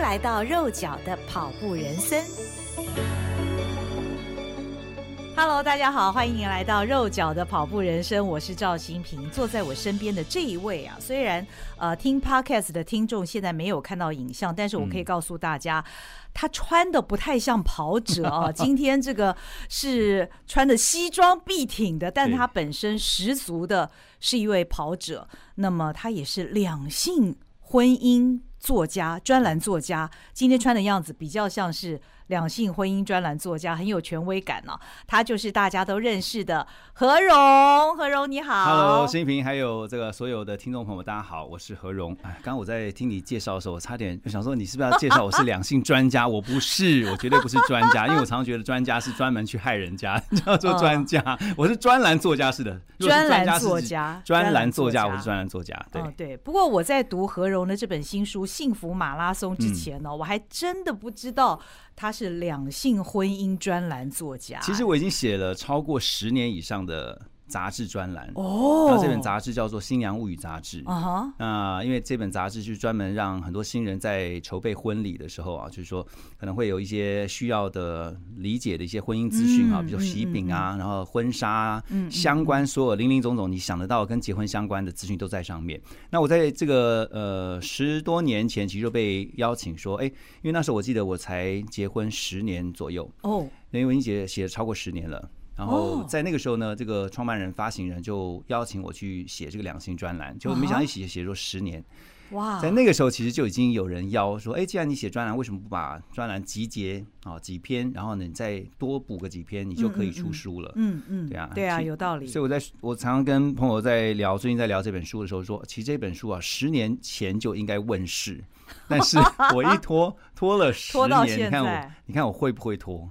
来到肉脚的跑步人生。Hello，大家好，欢迎来到肉脚的跑步人生，我是赵新平。坐在我身边的这一位啊，虽然呃听 Podcast 的听众现在没有看到影像，但是我可以告诉大家，嗯、他穿的不太像跑者啊。今天这个是穿的西装笔挺的，但他本身十足的是一位跑者。那么他也是两性婚姻作家、专栏作家。今天穿的样子比较像是。两性婚姻专栏作家很有权威感呢、哦，他就是大家都认识的何荣。何荣你好，Hello，新平，还有这个所有的听众朋友们，大家好，我是何荣。哎，刚刚我在听你介绍的时候，我差点就想说，你是不是要介绍我是两性专家？我不是，我绝对不是专家，因为我常常觉得专家是专门去害人家，叫做 专家。我是专栏作家，是的，专栏作家，专栏作家，我是专栏作家。对、哦、对。不过我在读何荣的这本新书《幸福马拉松》之前呢、我还真的不知道。他是两性婚姻专栏作家。其实我已经写了超过十年以上的杂志专栏哦。那这本杂志叫做《新娘物语》杂志啊哈。那因为这本杂志就是专门让很多新人在筹备婚礼的时候啊，就是说可能会有一些需要的理解的一些婚姻资讯啊，比如喜饼啊，然后婚纱啊，相关所有林林总总你想得到跟结婚相关的资讯都在上面。那我在这个呃十多年前其实就被邀请说，哎。因为那时候我记得我才结婚十年左右哦，因为我已经写写了超过十年了。然后在那个时候呢，这个创办人、发行人就邀请我去写这个两性专栏，就没想到一写写说十年。哇！在那个时候其实就已经有人邀说，哎，既然你写专栏，为什么不把专栏集结啊几篇，然后呢你再多补个几篇，你就可以出书了。嗯嗯，对啊，对啊，有道理。所以我在我常常跟朋友在聊，最近在聊这本书的时候说，其实这本书啊，十年前就应该问世。但是 我一拖拖了十年，你看我，你看我会不会拖？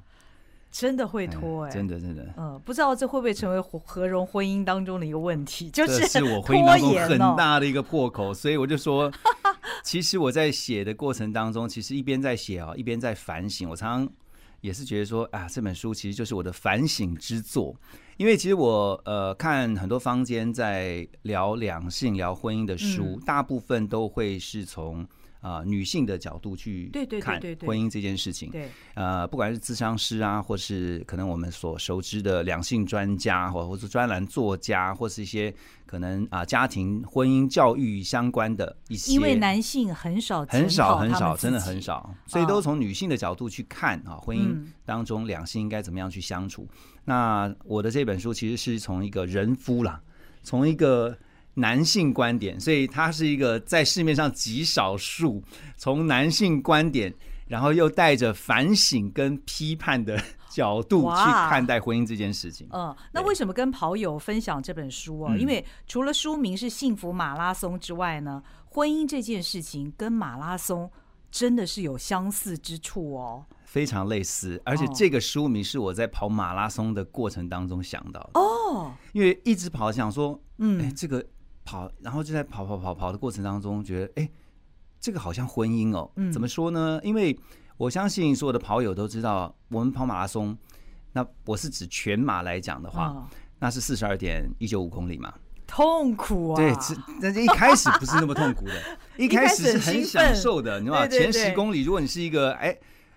真的会拖哎，真的真的。嗯，不知道这会不会成为何荣婚姻当中的一个问题，就是是我婚姻当中很大的一个破口，所以我就说，其实我在写的过程当中，其实一边在写啊，一边在反省。我常常也是觉得说，啊，这本书其实就是我的反省之作，因为其实我呃看很多坊间在聊两性、聊婚姻的书，大部分都会是从。啊、呃，女性的角度去看婚姻这件事情，对，呃，不管是咨商师啊，或是可能我们所熟知的两性专家，或或是专栏作家，或是一些可能啊、呃、家庭婚姻教育相关的一些，因为男性很少很少很少，真的很少，所以都从女性的角度去看啊，婚姻当中两性应该怎么样去相处。嗯、那我的这本书其实是从一个人夫啦，从一个。男性观点，所以他是一个在市面上极少数从男性观点，然后又带着反省跟批判的角度去看待婚姻这件事情。嗯，那为什么跟跑友分享这本书啊？因为除了书名是《幸福马拉松》之外呢，婚姻这件事情跟马拉松真的是有相似之处哦，非常类似。而且这个书名是我在跑马拉松的过程当中想到的哦，因为一直跑想说，嗯，哎，这个。跑，然后就在跑跑跑跑的过程当中，觉得哎，这个好像婚姻哦。嗯，怎么说呢？因为我相信所有的跑友都知道，我们跑马拉松，那我是指全马来讲的话，哦、那是四十二点一九五公里嘛，痛苦啊。对，但是一开始不是那么痛苦的，一开始是很享受的，你知道吗？前十公里，如果你是一个哎。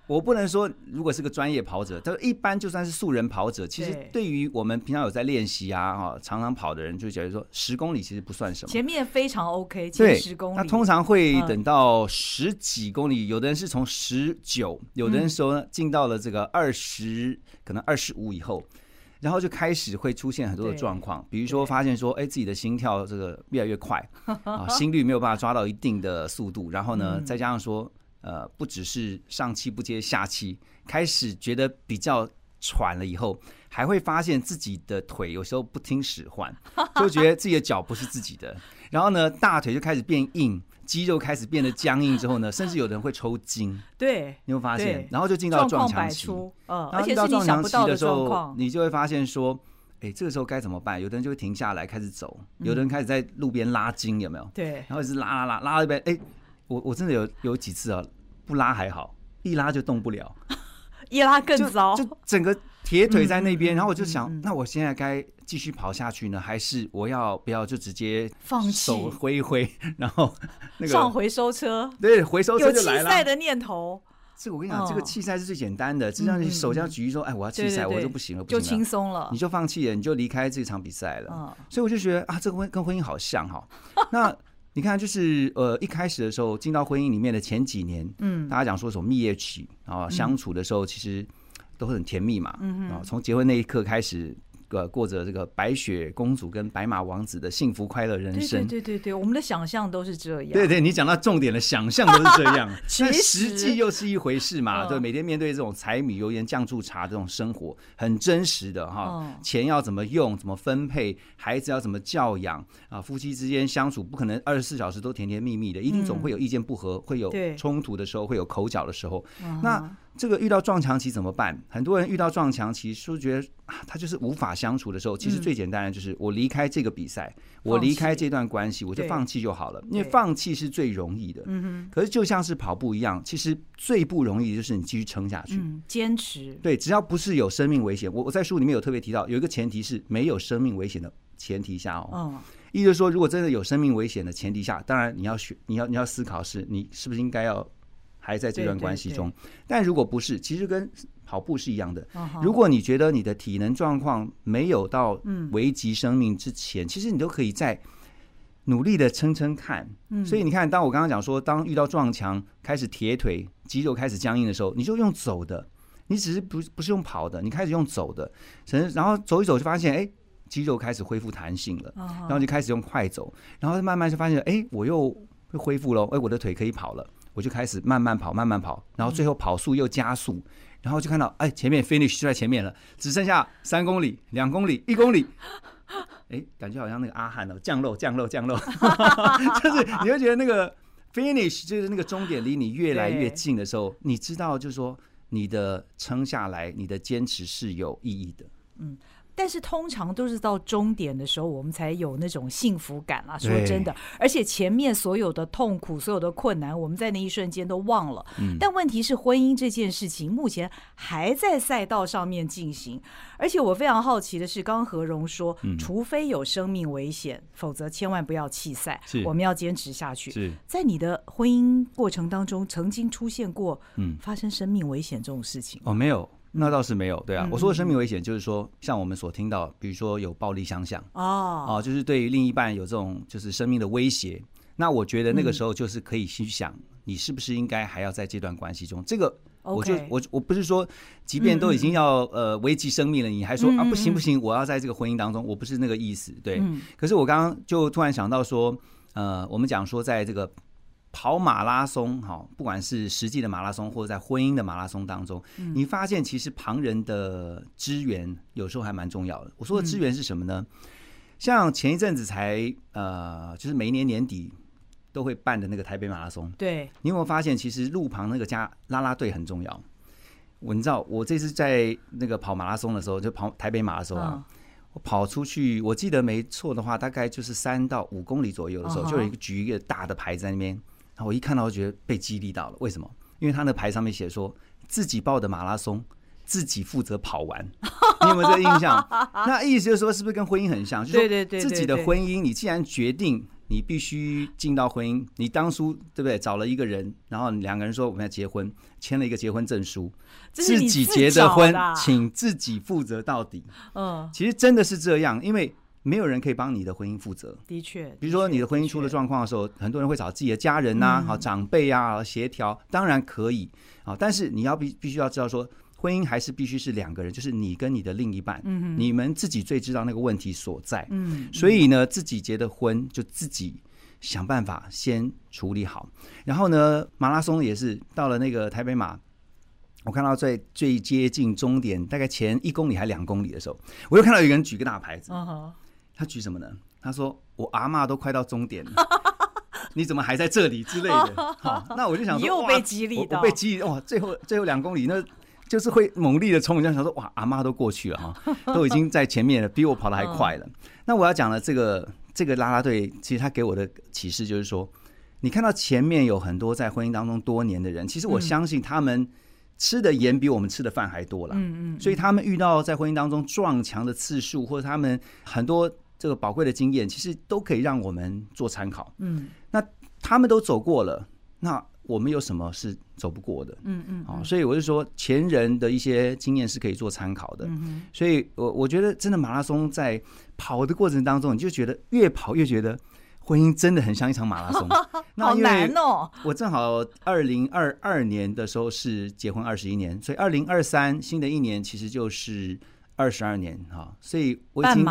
我不能说，如果是个专业跑者，他说一般就算是素人跑者，其实对于我们平常有在练习啊，哈，常常跑的人，就觉得说十公里其实不算什么。前面非常 OK，前十公里。那通常会等到十几公里，有的人是从十九，有的人说进到了这个二十，可能二十五以后，然后就开始会出现很多的状况，比如说发现说，哎，自己的心跳这个越来越快，啊，心率没有办法抓到一定的速度，然后呢，再加上说。呃，不只是上气不接下气，开始觉得比较喘了以后，还会发现自己的腿有时候不听使唤，就觉得自己的脚不是自己的。然后呢，大腿就开始变硬，肌肉开始变得僵硬之后呢，甚至有的人会抽筋。对，你会发现，然后就进到撞墙期。嗯，而且是你想不到的时候，你就会发现说，哎，这个时候该怎么办？有的人就会停下来开始走，有的人开始在路边拉筋，有没有？对，然后一直拉拉拉拉一边，哎。我我真的有有几次啊，不拉还好，一拉就动不了，一拉更糟，就，就整个铁腿在那边，然后我就想，那我现在该继续跑下去呢，还是我要不要就直接放弃，手挥一挥，然后 那个上回收车，对，回收车就来了。有弃赛的念头。这个我跟你讲，这个弃赛是最简单的，就像你手这样举一说，哎，我要弃赛，我就不行了，不行了，就轻松了，你就放弃了，你就离开这场比赛了。所以我就觉得啊，这个婚跟婚姻好像哈。那你看，就是呃，一开始的时候进到婚姻里面的前几年，嗯，大家讲说什么蜜月期啊，相处的时候其实都很甜蜜嘛，嗯啊，从结婚那一刻开始。个过着这个白雪公主跟白马王子的幸福快乐人生，对对对对，我们的想象都是这样。对对，你讲到重点的想象都是这样，但实际又是一回事嘛。对，每天面对这种柴米油盐酱醋茶这种生活，很真实的哈。钱要怎么用，怎么分配，孩子要怎么教养啊？夫妻之间相处不可能二十四小时都甜甜蜜蜜的，一定总会有意见不合，会有冲突的时候，会有口角的时候。那这个遇到撞墙期怎么办？很多人遇到撞墙期，是不是觉得他就是无法相处的时候？其实最简单的就是我离开这个比赛，我离开这段关系，我就放弃就好了。因为放弃是最容易的。嗯哼。可是就像是跑步一样，其实最不容易的就是你继续撑下去，坚持。对，只要不是有生命危险，我我在书里面有特别提到，有一个前提是没有生命危险的前提下哦。意思是说，如果真的有生命危险的前提下，当然你要选，你要你要思考是，你是不是应该要。还在这段关系中，但如果不是，其实跟跑步是一样的。如果你觉得你的体能状况没有到危及生命之前，其实你都可以在努力的撑撑看。所以你看，当我刚刚讲说，当遇到撞墙，开始铁腿肌肉开始僵硬的时候，你就用走的，你只是不不是用跑的，你开始用走的，然后走一走就发现，哎，肌肉开始恢复弹性了，然后就开始用快走，然后慢慢就发现，哎，我又会恢复了，哎，我的腿可以跑了。我就开始慢慢跑，慢慢跑，然后最后跑速又加速，然后就看到哎，前面 finish 就在前面了，只剩下三公里、两公里、一公里，哎，感觉好像那个阿汉哦，降落、降落、降落，就是你会觉得那个 finish 就是那个终点离你越来越近的时候，你知道就是说你的撑下来，你的坚持是有意义的，嗯。但是通常都是到终点的时候，我们才有那种幸福感啊！说真的，而且前面所有的痛苦、所有的困难，我们在那一瞬间都忘了。但问题是，婚姻这件事情目前还在赛道上面进行。而且我非常好奇的是，刚刚和荣说，除非有生命危险，否则千万不要弃赛。我们要坚持下去。在你的婚姻过程当中，曾经出现过发生生命危险这种事情？哦，没有。那倒是没有，对啊，我说的生命危险就是说，像我们所听到，比如说有暴力相向，哦，哦，就是对于另一半有这种就是生命的威胁，那我觉得那个时候就是可以去想，你是不是应该还要在这段关系中？这个，我就我我不是说，即便都已经要呃危及生命了，你还说啊不行不行，我要在这个婚姻当中，我不是那个意思，对。可是我刚刚就突然想到说，呃，我们讲说在这个。跑马拉松，哈，不管是实际的马拉松，或者在婚姻的马拉松当中，你发现其实旁人的支援有时候还蛮重要的。我说的支援是什么呢？像前一阵子才呃，就是每一年年底都会办的那个台北马拉松，对，你有没有发现其实路旁那个加拉拉队很重要？我你知道，我这次在那个跑马拉松的时候，就跑台北马拉松啊，我跑出去，我记得没错的话，大概就是三到五公里左右的时候，就有一个举一个大的牌子在那边。我一看到，我觉得被激励到了。为什么？因为他那牌上面写说，自己报的马拉松，自己负责跑完。你有没有这个印象？那意思就是说，是不是跟婚姻很像？就是说，自己的婚姻，你既然决定你必须进到婚姻，你当初对不对？找了一个人，然后两个人说我们要结婚，签了一个结婚证书，自己结的婚，请自己负责到底。嗯，其实真的是这样，因为。没有人可以帮你的婚姻负责。的确，比如说你的婚姻出了状况的时候，很多人会找自己的家人呐、好长辈啊协调，当然可以啊。但是你要必必须要知道说，婚姻还是必须是两个人，就是你跟你的另一半，你们自己最知道那个问题所在。嗯所以呢，自己结的婚就自己想办法先处理好。然后呢，马拉松也是到了那个台北马，我看到最最接近终点，大概前一公里还两公里的时候，我又看到有人举个大牌子。他举什么呢？他说：“我阿嬷都快到终点了，你怎么还在这里之类的？” 好，那我就想说，又被激励到，我被激励哇！最后最后两公里，那就是会猛力的冲。我就想说，哇，阿妈都过去了哈，都已经在前面了，比我跑得还快了。那我要讲的这个这个啦啦队，其实他给我的启示就是说，你看到前面有很多在婚姻当中多年的人，其实我相信他们吃的盐比我们吃的饭还多了。嗯嗯，所以他们遇到在婚姻当中撞墙的次数，或者他们很多这个宝贵的经验，其实都可以让我们做参考。嗯，那他们都走过了，那。我们有什么是走不过的？嗯嗯，哦，所以我就说前人的一些经验是可以做参考的。嗯，所以我我觉得真的马拉松在跑的过程当中，你就觉得越跑越觉得婚姻真的很像一场马拉松。好难哦！我正好二零二二年的时候是结婚二十一年，所以二零二三新的一年其实就是。二十二年哈，所以我已经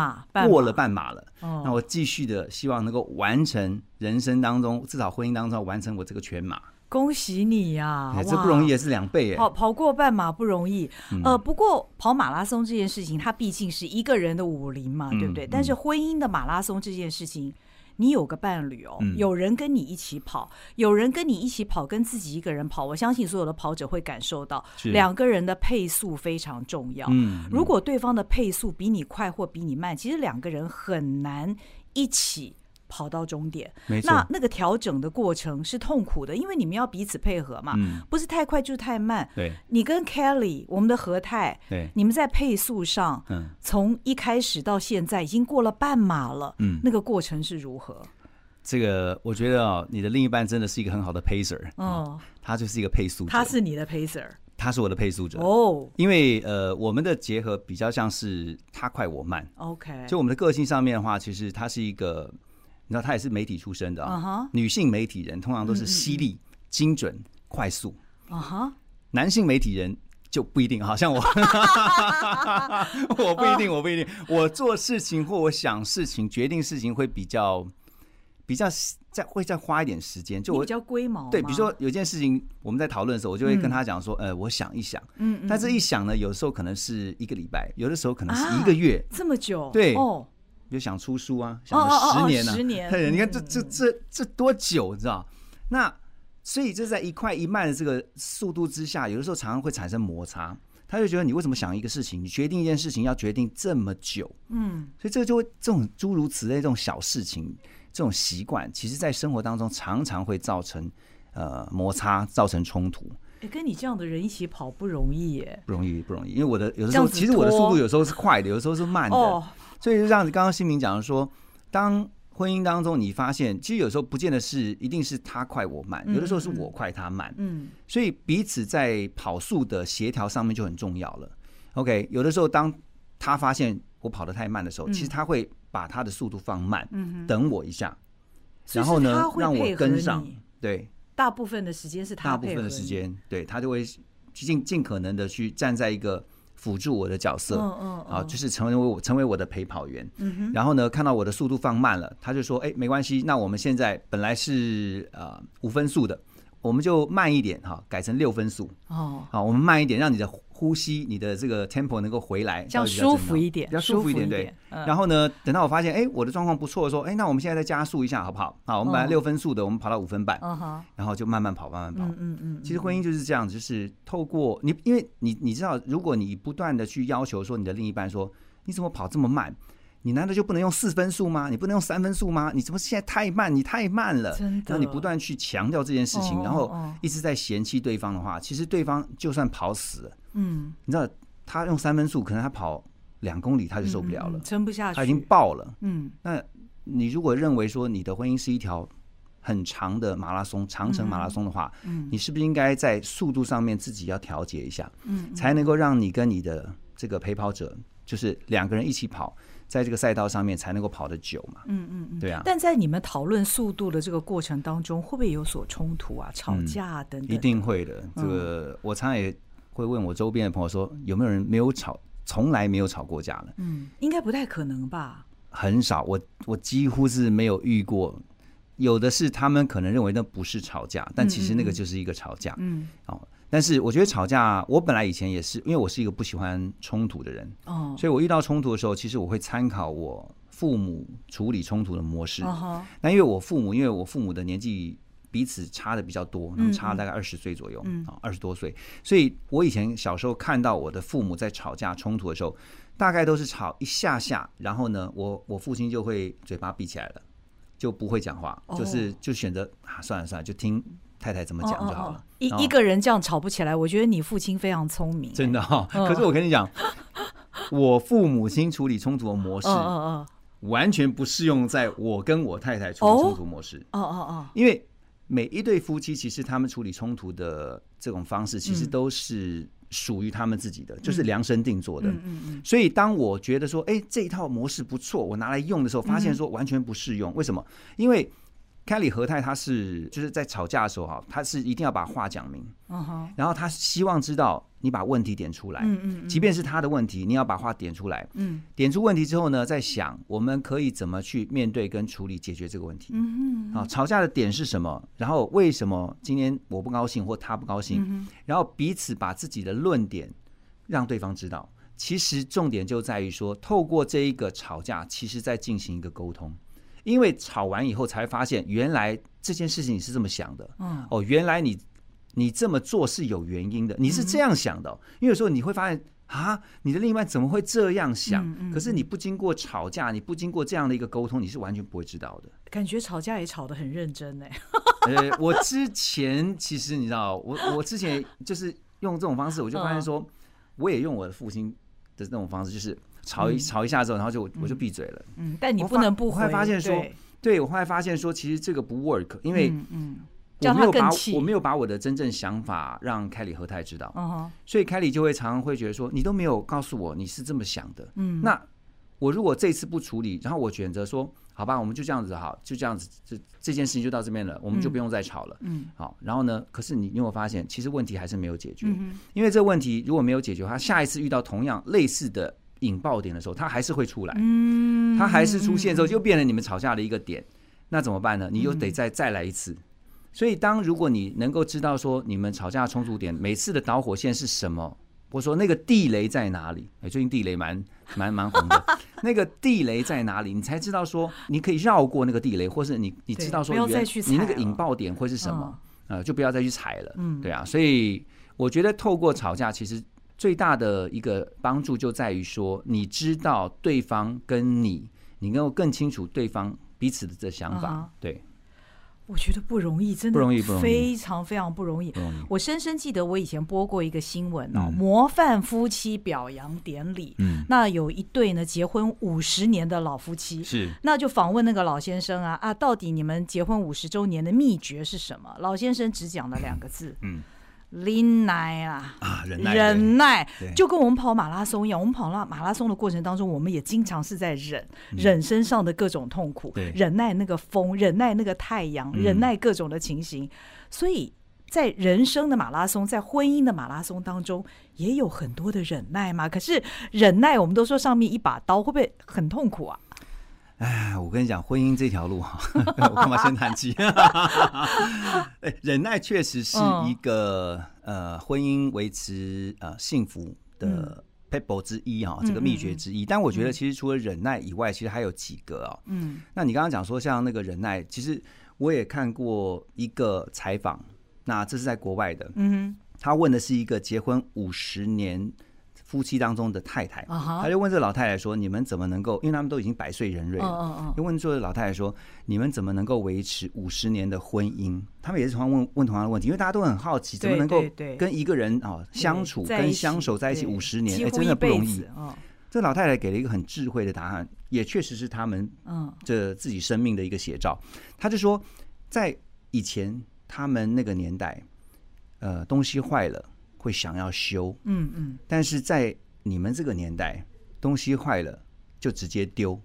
过了半马了。那我继续的希望能够完成人生当中，至少婚姻当中完成我这个全马。恭喜你呀！这不容易，也是两倍哎。跑跑过半马不容易。呃，不过跑马拉松这件事情，它毕竟是一个人的武林嘛，对不对？但是婚姻的马拉松这件事情。你有个伴侣哦，有人跟你一起跑，有人跟你一起跑，跟自己一个人跑，我相信所有的跑者会感受到两个人的配速非常重要。如果对方的配速比你快或比你慢，其实两个人很难一起。跑到终点，没错。那那个调整的过程是痛苦的，因为你们要彼此配合嘛，嗯、不是太快就是太慢。对，你跟 Kelly，我们的何泰，对，你们在配速上，嗯，从一开始到现在已经过了半马了，嗯，那个过程是如何？这个我觉得哦，你的另一半真的是一个很好的 pacer，哦，他就是一个配速，他是你的 pacer，他是我的配速者。哦，因为呃，我们的结合比较像是他快我慢，OK，就我们的个性上面的话，其实他是一个。你知道她也是媒体出身的啊，女性媒体人通常都是犀利、精准、快速。啊哈，男性媒体人就不一定，好像我，我不一定，我不一定，我做事情或我想事情、决定事情会比较比较再会再花一点时间，就我比较龟毛。对，比如说有件事情我们在讨论的时候，我就会跟他讲说，呃，我想一想。嗯，但这一想呢，有时候可能是一个礼拜，有的时候可能是一个月，这么久？对。哦。就想出书啊，想了十年呢、啊，十年。对，你看这这这这多久，你知道？那所以这在一快一慢的这个速度之下，有的时候常常会产生摩擦。他就觉得你为什么想一个事情，你决定一件事情要决定这么久？嗯，所以这个就会这种诸如此类这种小事情，这种习惯，其实在生活当中常常会造成呃摩擦，造成冲突。哎，跟你这样的人一起跑不容易耶，不容易，不容易。因为我的有的时候，其实我的速度有时候是快的，有的时候是慢的。哦所以就像刚刚新明讲的说，当婚姻当中你发现，其实有时候不见得是一定是他快我慢，有的时候是我快他慢。嗯，所以彼此在跑速的协调上面就很重要了。OK，有的时候当他发现我跑得太慢的时候，其实他会把他的速度放慢，嗯等我一下，然后呢让我跟上。对，大部分的时间是他大部分的时间，对他就会尽尽可能的去站在一个。辅助我的角色，啊，就是成为我成为我的陪跑员。然后呢，看到我的速度放慢了，他就说：“哎，没关系，那我们现在本来是呃五分速的，我们就慢一点哈，改成六分速。哦，好，我们慢一点，让你的。”呼吸，你的这个 tempo 能够回来，这样舒服一点，比较舒服一点，对。然后呢，等到我发现，哎，我的状况不错，说，哎，那我们现在再加速一下，好不好？好，我们本来六分速的，我们跑到五分半，然后就慢慢跑，慢慢跑。嗯嗯。其实婚姻就是这样，就是透过你，因为你你知道，如果你不断的去要求说你的另一半说，你怎么跑这么慢？你难道就不能用四分速吗？你不能用三分速吗？你怎么现在太慢？你太慢了。真的。然后你不断去强调这件事情，然后一直在嫌弃对方的话，其实对方就算跑死了，嗯，你知道他用三分速，可能他跑两公里他就受不了了，撑不下去，他已经爆了。嗯，那你如果认为说你的婚姻是一条很长的马拉松，长程马拉松的话，嗯，你是不是应该在速度上面自己要调节一下，嗯，才能够让你跟你的这个陪跑者，就是两个人一起跑。在这个赛道上面才能够跑得久嘛？嗯嗯嗯，对啊。但在你们讨论速度的这个过程当中，会不会有所冲突啊、吵架啊等等？一定会的。这个我常常也会问我周边的朋友说，有没有人没有吵，从来没有吵过架了？嗯，应该不太可能吧？很少，我我几乎是没有遇过。有的是他们可能认为那不是吵架，但其实那个就是一个吵架。嗯，哦。但是我觉得吵架，我本来以前也是，因为我是一个不喜欢冲突的人，哦，所以我遇到冲突的时候，其实我会参考我父母处理冲突的模式。哦那因为我父母，因为我父母的年纪彼此差的比较多，他们差大概二十岁左右，啊，二十多岁，所以我以前小时候看到我的父母在吵架冲突的时候，大概都是吵一下下，然后呢，我我父亲就会嘴巴闭起来了，就不会讲话，就是就选择啊，算了算了，就听。太太怎么讲就好了。一一个人这样吵不起来，我觉得你父亲非常聪明，真的哈。可是我跟你讲，我父母亲处理冲突的模式，完全不适用在我跟我太太处理冲突模式。哦哦哦，因为每一对夫妻其实他们处理冲突的这种方式，其实都是属于他们自己的，就是量身定做的。嗯嗯。所以当我觉得说，哎，这一套模式不错，我拿来用的时候，发现说完全不适用。为什么？因为 Kelly 何太他是就是在吵架的时候哈，他是一定要把话讲明，然后他希望知道你把问题点出来，嗯嗯即便是他的问题，你要把话点出来，嗯点出问题之后呢，再想我们可以怎么去面对跟处理解决这个问题，嗯嗯啊，吵架的点是什么？然后为什么今天我不高兴或他不高兴？然后彼此把自己的论点让对方知道。其实重点就在于说，透过这一个吵架，其实在进行一个沟通。因为吵完以后才发现，原来这件事情你是这么想的。嗯，哦，原来你你这么做是有原因的，你是这样想的。因为有时候你会发现啊，你的另一半怎么会这样想？可是你不经过吵架，你不经过这样的一个沟通，你是完全不会知道的。感觉吵架也吵得很认真呢。呃，我之前其实你知道，我我之前就是用这种方式，我就发现说，我也用我的父亲的那种方式，就是。吵一吵一下之后，然后就我就闭嘴了。嗯，但你不能不回。我后来发现说，对我后来发现说，其实这个不 work，因为嗯，我没有把我没有把我的真正想法让凯里和泰知道。所以凯里就会常常会觉得说，你都没有告诉我你是这么想的。嗯，那我如果这次不处理，然后我选择说，好吧，我们就这样子好，就这样子，这这件事情就到这边了，我们就不用再吵了。嗯，好，然后呢，可是你有没有发现，其实问题还是没有解决。嗯，因为这个问题如果没有解决，他下一次遇到同样类似的。引爆点的时候，他还是会出来，嗯，他还是出现之后，就变成你们吵架的一个点。那怎么办呢？你又得再再来一次。所以，当如果你能够知道说你们吵架的冲突点，每次的导火线是什么，或者说那个地雷在哪里？哎，最近地雷蛮蛮蛮红的。那个地雷在哪里？你才知道说你可以绕过那个地雷，或是你你知道说原你那个引爆点会是什么？呃，就不要再去踩了。嗯，对啊。所以我觉得透过吵架，其实。最大的一个帮助就在于说，你知道对方跟你，你能够更清楚对方彼此的这想法。对，我觉得不容易，真的不容易，非常非常不容易。我深深记得我以前播过一个新闻哦，模范夫妻表扬典礼。嗯，那有一对呢结婚五十年的老夫妻，是，那就访问那个老先生啊啊，到底你们结婚五十周年的秘诀是什么？老先生只讲了两个字，嗯。忍耐啊，忍耐，忍耐，就跟我们跑马拉松一样。我们跑那马拉松的过程当中，我们也经常是在忍，忍身上的各种痛苦，忍耐那个风，忍耐那个太阳，忍耐各种的情形。所以在人生的马拉松，在婚姻的马拉松当中，也有很多的忍耐嘛。可是忍耐，我们都说上面一把刀，会不会很痛苦啊？哎，我跟你讲，婚姻这条路哈，我干嘛先叹气？哎，忍耐确实是一个、嗯、呃婚姻维持呃幸福的 p e p l e 之一哈，这个秘诀之一。但我觉得，其实除了忍耐以外，其实还有几个啊。嗯，那你刚刚讲说像那个忍耐，其实我也看过一个采访，那这是在国外的。嗯，他问的是一个结婚五十年。夫妻当中的太太，他就问这个老太太说：“你们怎么能够？因为他们都已经百岁人瑞了，就问这个老太太说：你们怎么能够维持五十年的婚姻？他们也是同样问问同样的问题，因为大家都很好奇，怎么能够跟一个人啊相处、跟相守在一起五十年？哎，真的不容易。这老太太给了一个很智慧的答案，也确实是他们这自己生命的一个写照。他就说，在以前他们那个年代，呃，东西坏了。”会想要修，嗯嗯，但是在你们这个年代，东西坏了就直接丢，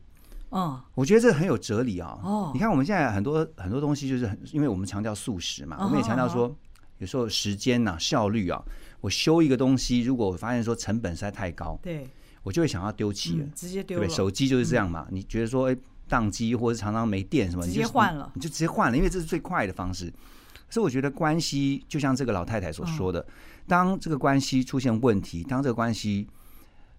哦，我觉得这很有哲理啊。哦，你看我们现在很多很多东西，就是很，因为我们强调素食嘛，我们也强调说，有时候时间呐、效率啊，我修一个东西，如果我发现说成本实在太高，对，我就会想要丢弃了，直接丢。对，手机就是这样嘛，你觉得说哎，宕机或者常常没电什么，直接换了，你就直接换了，因为这是最快的方式。所以我觉得关系就像这个老太太所说的。当这个关系出现问题，当这个关系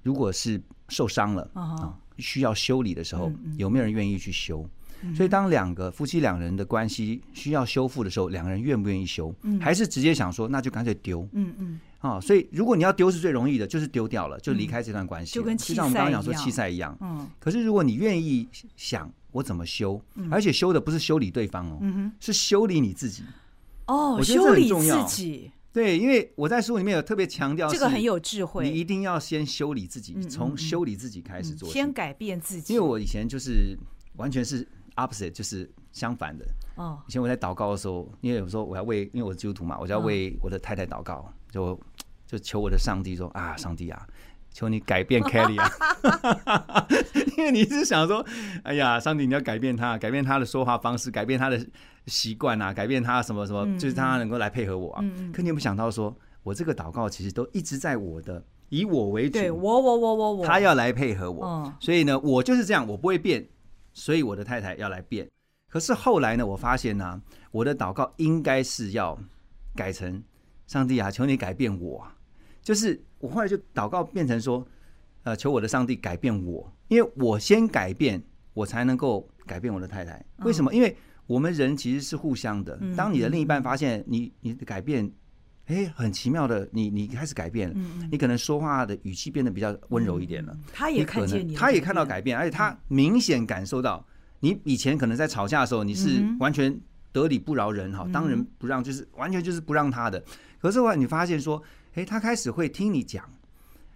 如果是受伤了啊，需要修理的时候，有没有人愿意去修？所以，当两个夫妻两人的关系需要修复的时候，两个人愿不愿意修？还是直接想说那就干脆丢？嗯嗯啊，所以如果你要丢是最容易的，就是丢掉了，就离开这段关系，就跟就像我们刚刚讲说弃赛一样。嗯。可是如果你愿意想我怎么修，而且修的不是修理对方哦，是修理你自己。哦，修理自己。对，因为我在书里面有特别强调，这个很有智慧。你一定要先修理自己，从修理自己开始做，先改变自己。因为我以前就是完全是 opposite，就是相反的。哦，以前我在祷告的时候，因为有时候我要为，因为我是基督徒嘛，我就要为我的太太祷告，就就求我的上帝说啊，上帝啊。求你改变 Kelly 啊，因为你是想说，哎呀，上帝你要改变他，改变他的说话方式，改变他的习惯啊，改变他什么什么，就是他能够来配合我啊。可你有没有想到说，我这个祷告其实都一直在我的以我为主，对我我我我我，他要来配合我，所以呢，我就是这样，我不会变，所以我的太太要来变。可是后来呢，我发现呢，我的祷告应该是要改成，上帝啊，求你改变我。就是我后来就祷告变成说，呃，求我的上帝改变我，因为我先改变，我才能够改变我的太太。为什么？因为我们人其实是互相的。当你的另一半发现你你的改变，哎，很奇妙的，你你开始改变了，你可能说话的语气变得比较温柔一点了。他也看见你，他也看到改变，而且他明显感受到，你以前可能在吵架的时候，你是完全得理不饶人哈，当仁不让，就是完全就是不让他的。可是后来你发现说。诶，他开始会听你讲，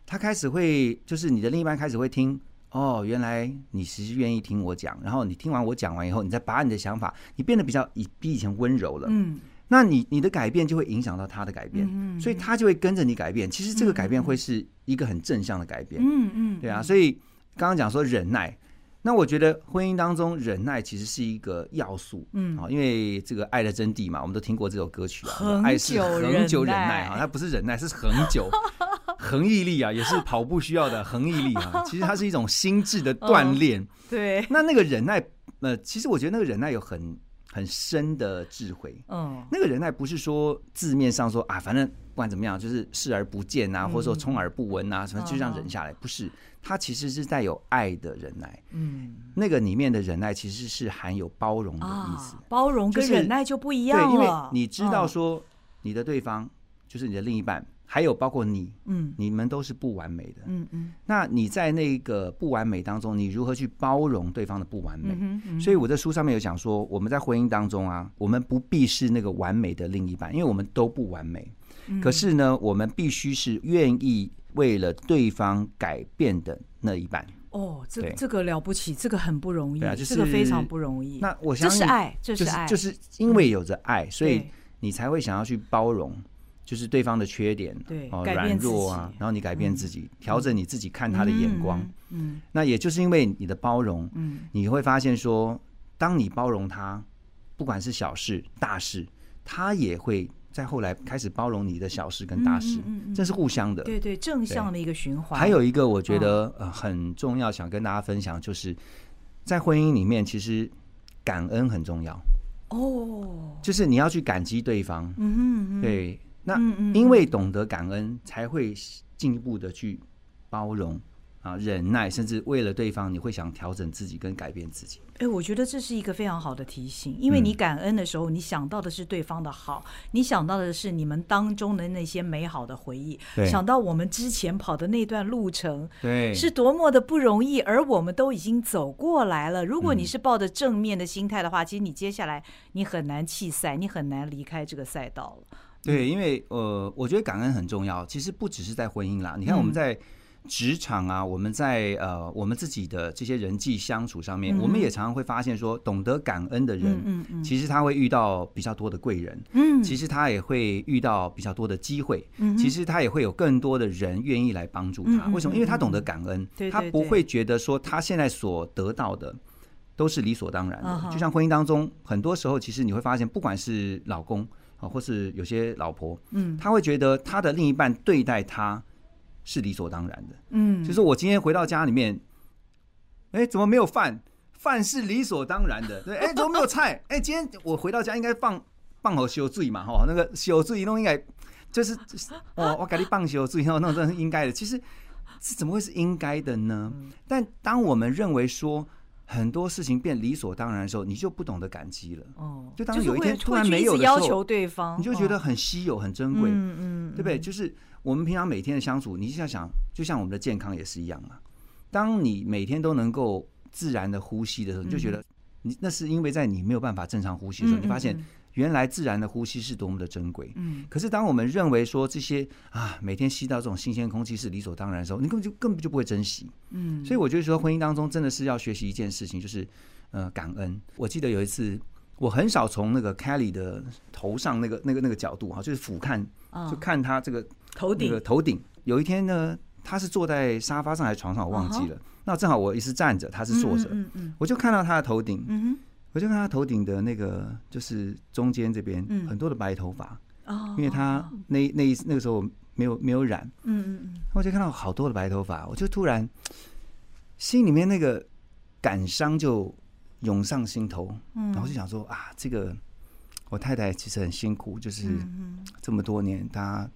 他开始会就是你的另一半开始会听哦，原来你其实愿意听我讲，然后你听完我讲完以后，你再把你的想法，你变得比较以比以前温柔了，嗯，那你你的改变就会影响到他的改变，嗯，所以他就会跟着你改变。其实这个改变会是一个很正向的改变，嗯嗯，对啊，所以刚刚讲说忍耐。那我觉得婚姻当中忍耐其实是一个要素，嗯，啊因为这个爱的真谛嘛，我们都听过这首歌曲啊，爱是恒久忍耐啊，它不是忍耐，是恒久，恒毅力啊，也是跑步需要的恒毅力啊。其实它是一种心智的锻炼，对。那那个忍耐，呃，其实我觉得那个忍耐有很很深的智慧，嗯，那个忍耐不是说字面上说啊，反正不管怎么样，就是视而不见啊，或者说充耳不闻啊，什么就这样忍下来，不是。它其实是带有爱的忍耐，嗯，那个里面的忍耐其实是含有包容的意思。包容跟忍耐就不一样了，对，因为你知道说你的对方就是你的另一半，还有包括你，嗯，你们都是不完美的，嗯嗯。那你在那个不完美当中，你如何去包容对方的不完美？所以我在书上面有讲说，我们在婚姻当中啊，我们不必是那个完美的另一半，因为我们都不完美。可是呢，我们必须是愿意。为了对方改变的那一半哦，这这个了不起，这个很不容易，这个非常不容易。那我相信这是爱，这是爱，就是因为有着爱，所以你才会想要去包容，就是对方的缺点，对，软弱啊，然后你改变自己，调整你自己看他的眼光。嗯，那也就是因为你的包容，嗯，你会发现说，当你包容他，不管是小事大事，他也会。在后来开始包容你的小事跟大事，这是互相的，对对，正向的一个循环。还有一个我觉得呃很重要，想跟大家分享，就是在婚姻里面，其实感恩很重要。哦，就是你要去感激对方。嗯嗯，对，那因为懂得感恩，才会进一步的去包容。啊，忍耐，甚至为了对方，你会想调整自己跟改变自己。哎，我觉得这是一个非常好的提醒，因为你感恩的时候，你想到的是对方的好，你想到的是你们当中的那些美好的回忆，想到我们之前跑的那段路程，对，是多么的不容易，而我们都已经走过来了。如果你是抱着正面的心态的话，其实你接下来你很难弃赛，你很难离开这个赛道了。对，因为呃，我觉得感恩很重要。其实不只是在婚姻啦，你看我们在。职场啊，我们在呃，我们自己的这些人际相处上面，嗯、我们也常常会发现说，懂得感恩的人，嗯嗯、其实他会遇到比较多的贵人，嗯，其实他也会遇到比较多的机会，嗯，其实他也会有更多的人愿意来帮助他。嗯、为什么？因为他懂得感恩，嗯、他不会觉得说他现在所得到的都是理所当然的。就像婚姻当中，很多时候其实你会发现，不管是老公啊，或是有些老婆，嗯，他会觉得他的另一半对待他。是理所当然的，嗯，就是我今天回到家里面，哎，怎么没有饭？饭是理所当然的，对，哎，怎么没有菜？哎，今天我回到家应该放放好酒醉嘛，哈，那个酒醉弄应该就是，哦，我给你放酒醉，然后那这是应该的。其实是怎么会是应该的呢？但当我们认为说很多事情变理所当然的时候，你就不懂得感激了。哦，就当有一天突然没有的时候，要求对方，你就觉得很稀有、很珍贵，嗯嗯，对不对？就是。我们平常每天的相处，你就想想，就像我们的健康也是一样嘛。当你每天都能够自然的呼吸的时候，你就觉得你那是因为在你没有办法正常呼吸的时候，你发现原来自然的呼吸是多么的珍贵。嗯，可是当我们认为说这些啊，每天吸到这种新鲜空气是理所当然的时候，你根本就根本就不会珍惜。嗯，所以我觉得说婚姻当中真的是要学习一件事情，就是呃感恩。我记得有一次，我很少从那个 Kelly 的头上那个那个那个角度哈，就是俯瞰，就看他这个头顶头顶。有一天呢，他是坐在沙发上还是床上，我忘记了。那正好我也是站着，他是坐着，我就看到他的头顶。我就看他头顶的那个，就是中间这边很多的白头发，哦、因为他那那那个时候没有没有染，嗯嗯嗯，我就看到好多的白头发，我就突然心里面那个感伤就涌上心头，嗯。然后就想说啊，这个我太太其实很辛苦，就是这么多年，她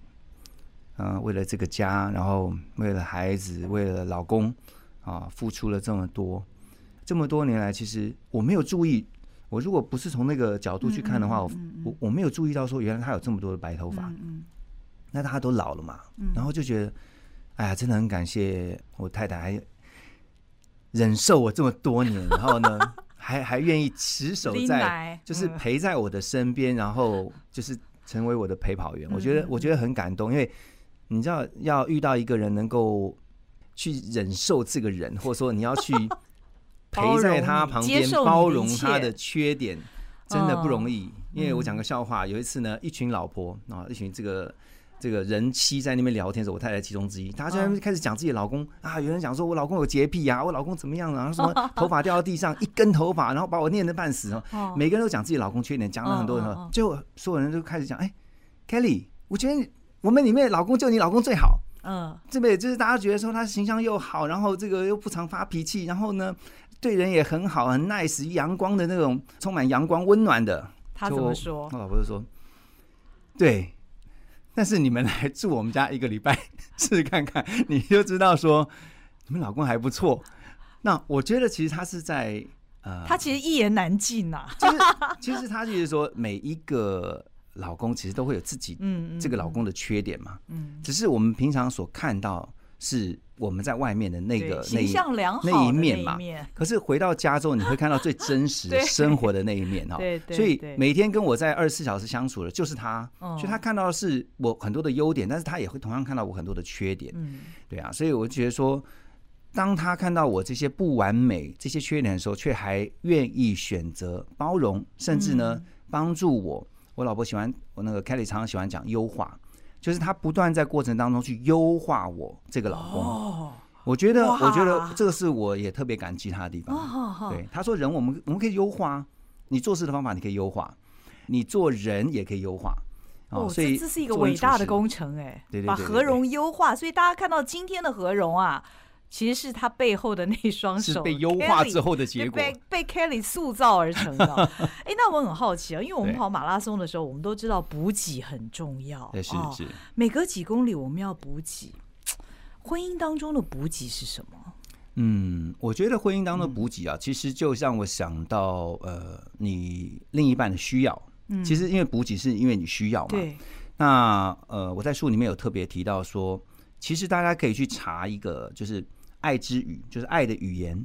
嗯为了这个家，然后为了孩子，为了老公啊，付出了这么多。这么多年来，其实我没有注意。我如果不是从那个角度去看的话，我我我没有注意到说，原来他有这么多的白头发。那他都老了嘛，然后就觉得，哎呀，真的很感谢我太太，还忍受我这么多年，然后呢，还还愿意持守在，就是陪在我的身边，然后就是成为我的陪跑员。我觉得我觉得很感动，因为你知道，要遇到一个人能够去忍受这个人，或者说你要去。陪在他旁边，包容他的缺点，真的不容易。因为我讲个笑话，有一次呢，一群老婆啊，一群这个这个人妻在那边聊天的时候，我太太其中之一，她就在那边开始讲自己老公啊，有人讲说我老公有洁癖啊，我老公怎么样啊，什么头发掉到地上一根头发，然后把我念得半死 哦。每个人都讲自己老公缺点，讲了很多人，最后所有人都开始讲，哎，Kelly，我觉得我们里面老公就你老公最好，嗯，这边就是大家觉得说他形象又好，然后这个又不常发脾气，然后呢。对人也很好，很 nice，阳光的那种，充满阳光温暖的。他怎么说？我老婆就说：“对，但是你们来住我们家一个礼拜，试试看看，你就知道说你们老公还不错。”那我觉得其实他是在呃，他其实一言难尽呐、啊。其实其实他就是说，每一个老公其实都会有自己嗯这个老公的缺点嘛，嗯，只是我们平常所看到是。我们在外面的那个那一那一面嘛，可是回到家之后，你会看到最真实 生活的那一面哈。所以每天跟我在二十四小时相处的，就是他。所以他看到的是我很多的优点，但是他也会同样看到我很多的缺点。对啊，所以我觉得说，当他看到我这些不完美、这些缺点的时候，却还愿意选择包容，甚至呢帮助我。我老婆喜欢我那个 Kelly 常常喜欢讲优化。就是她不断在过程当中去优化我这个老公，我觉得，我觉得这个是我也特别感激他的地方。对，他说人我们我们可以优化，你做事的方法你可以优化，你做人也可以优化。哦，所以这是一个伟大的工程哎，把何荣优化。所以大家看到今天的何荣啊。其实是他背后的那双手是被优化之后的结果，被被 Kelly 塑造而成的。哎，那我很好奇啊，因为我们跑马拉松的时候，我们都知道补给很重要。是是，每隔几公里我们要补给。婚姻当中的补给是什么？嗯，我觉得婚姻当中的补给啊，其实就让我想到呃，你另一半的需要。嗯，其实因为补给是因为你需要嘛。对。那呃，我在书里面有特别提到说，其实大家可以去查一个，就是。爱之语就是爱的语言，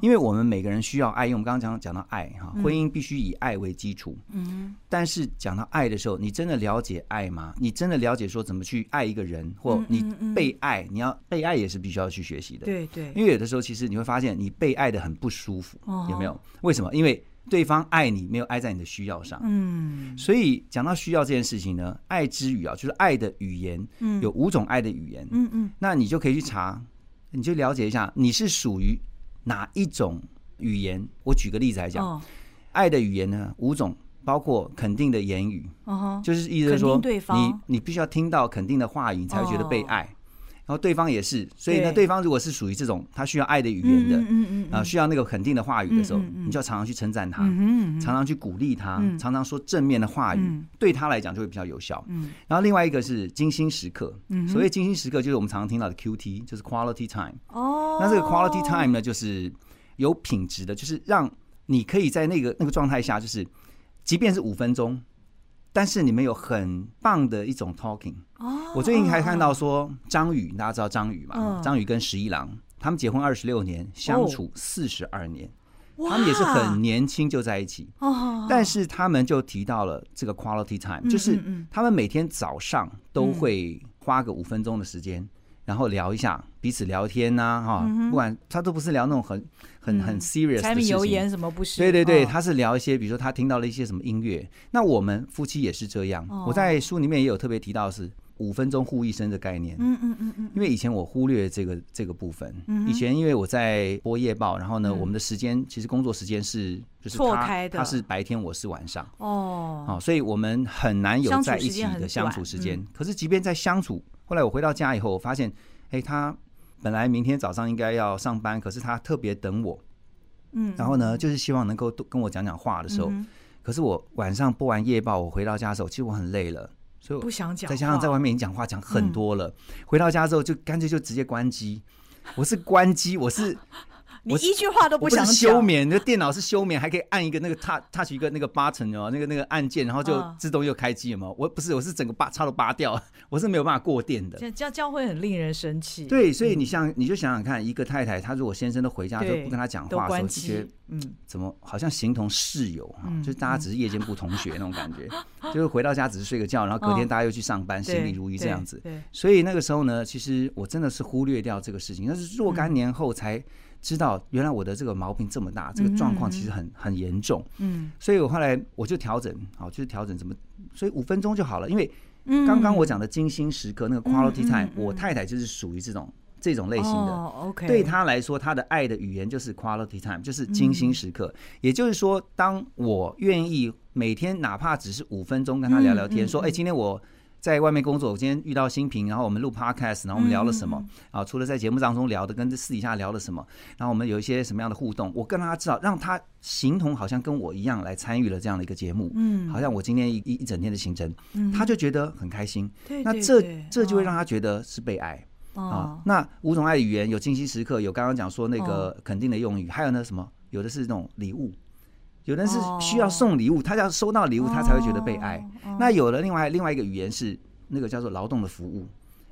因为我们每个人需要爱，因为我们刚刚讲讲到爱哈，婚姻必须以爱为基础。嗯，但是讲到爱的时候，你真的了解爱吗？你真的了解说怎么去爱一个人，或你被爱，你要被爱也是必须要去学习的。对对，因为有的时候其实你会发现你被爱的很不舒服，有没有？为什么？因为对方爱你没有爱在你的需要上。嗯，所以讲到需要这件事情呢，爱之语啊，就是爱的语言，有五种爱的语言。嗯嗯，那你就可以去查。你就了解一下，你是属于哪一种语言？我举个例子来讲，爱的语言呢，五种，包括肯定的言语，就是意思是说，你你必须要听到肯定的话语，你才会觉得被爱。然后对方也是，所以呢，对。方如果是属于这种他需要爱的语言的，嗯嗯啊，需要那个肯定的话语的时候，你就要常常去称赞他，常常去鼓励他，常常说正面的话语，对他来讲就会比较有效。然后另外一个是精心时刻，所谓精心时刻就是我们常常听到的 QT，就是 Quality Time。哦，那这个 Quality Time 呢，就是有品质的，就是让你可以在那个那个状态下，就是即便是五分钟。但是你们有很棒的一种 talking。哦，我最近还看到说张宇，大家知道张宇嘛？张宇跟十一郎他们结婚二十六年，相处四十二年。他们也是很年轻就在一起。哦，但是他们就提到了这个 quality time，就是他们每天早上都会花个五分钟的时间。然后聊一下彼此聊天呐，哈，不管他都不是聊那种很很很 serious 的事情，柴米油盐什么不是？对对对，他是聊一些，比如说他听到了一些什么音乐。那我们夫妻也是这样。我在书里面也有特别提到是五分钟护一生的概念。嗯嗯嗯嗯。因为以前我忽略这个这个部分。以前因为我在播夜报，然后呢，我们的时间其实工作时间是就是错开的，他是白天，我是晚上。哦。哦，所以我们很难有在一起的相处时间。可是即便在相处。后来我回到家以后，我发现，哎，他本来明天早上应该要上班，可是他特别等我，嗯，然后呢，就是希望能够多跟我讲讲话的时候，嗯、可是我晚上播完夜报，我回到家的时候，其实我很累了，所以我不想讲，再加上在外面已经讲话讲很多了，嗯、回到家之后就干脆就直接关机，我是关机，我是。你一句话都不想讲。休眠，那电脑是休眠，还可以按一个那个 touch touch 一个那个 button 哦，那个那个按键，然后就自动又开机了嘛。我不是，我是整个拔插都拔掉，我是没有办法过电的。这样这样会很令人生气。对，所以你像你就想想看，一个太太，她如果先生都回家都不跟她讲话的时候，其实嗯，怎么好像形同室友啊？就是大家只是夜间部同学那种感觉，就是回到家只是睡个觉，然后隔天大家又去上班，心里如一这样子。所以那个时候呢，其实我真的是忽略掉这个事情，但是若干年后才。知道原来我的这个毛病这么大，这个状况其实很很严重。嗯，所以我后来我就调整，好，就是调整怎么，所以五分钟就好了。因为刚刚我讲的精心时刻那个 quality time，我太太就是属于这种这种类型的。OK，对他来说，他的爱的语言就是 quality time，就是精心时刻。也就是说，当我愿意每天哪怕只是五分钟跟他聊聊天，说，哎，今天我。在外面工作，我今天遇到新平，然后我们录 podcast，然后我们聊了什么？啊，除了在节目当中聊的，跟这私底下聊了什么？然后我们有一些什么样的互动？我跟他知道，让他形同好像跟我一样来参与了这样的一个节目。嗯，好像我今天一一一整天的行程，他就觉得很开心。对，那这这就会让他觉得是被爱啊。那五种爱语言有精心时刻，有刚刚讲说那个肯定的用语，还有呢什么？有的是那种礼物。有的是需要送礼物，他要收到礼物，他才会觉得被爱。那有了另外另外一个语言是那个叫做劳动的服务，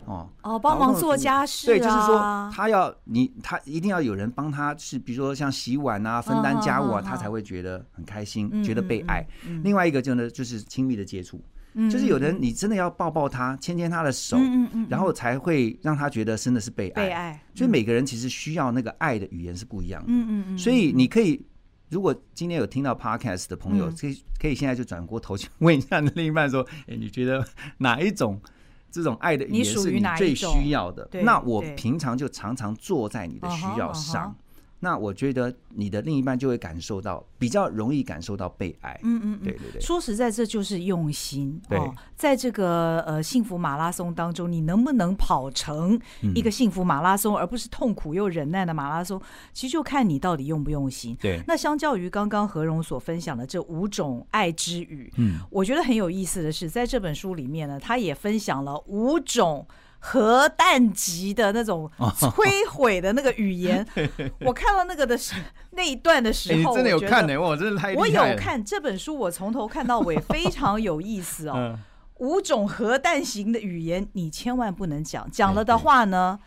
哦哦，帮忙做家事，对，就是说他要你，他一定要有人帮他，是比如说像洗碗啊、分担家务啊，他才会觉得很开心，觉得被爱。另外一个就呢，就是亲密的接触，就是有人你真的要抱抱他、牵牵他的手，然后才会让他觉得真的是被爱。被爱，所以每个人其实需要那个爱的语言是不一样的。嗯嗯嗯，所以你可以。如果今天有听到 podcast 的朋友，可以可以现在就转过头去问一下你的另一半说：“哎，你觉得哪一种这种爱的语言是你最需要的？”那我平常就常常坐在你的需要上。那我觉得你的另一半就会感受到比较容易感受到被爱。嗯嗯，对对对。说实在，这就是用心。哦，在这个呃幸福马拉松当中，你能不能跑成一个幸福马拉松，而不是痛苦又忍耐的马拉松？其实就看你到底用不用心。对。那相较于刚刚何荣所分享的这五种爱之语，嗯，我觉得很有意思的是，在这本书里面呢，他也分享了五种。核弹级的那种摧毁的那个语言，我看到那个的时那一段的时候，真的有看呢，我真的太。我有看这本书，我从头看到尾，非常有意思哦。五种核弹型的语言，你千万不能讲，讲了的话呢，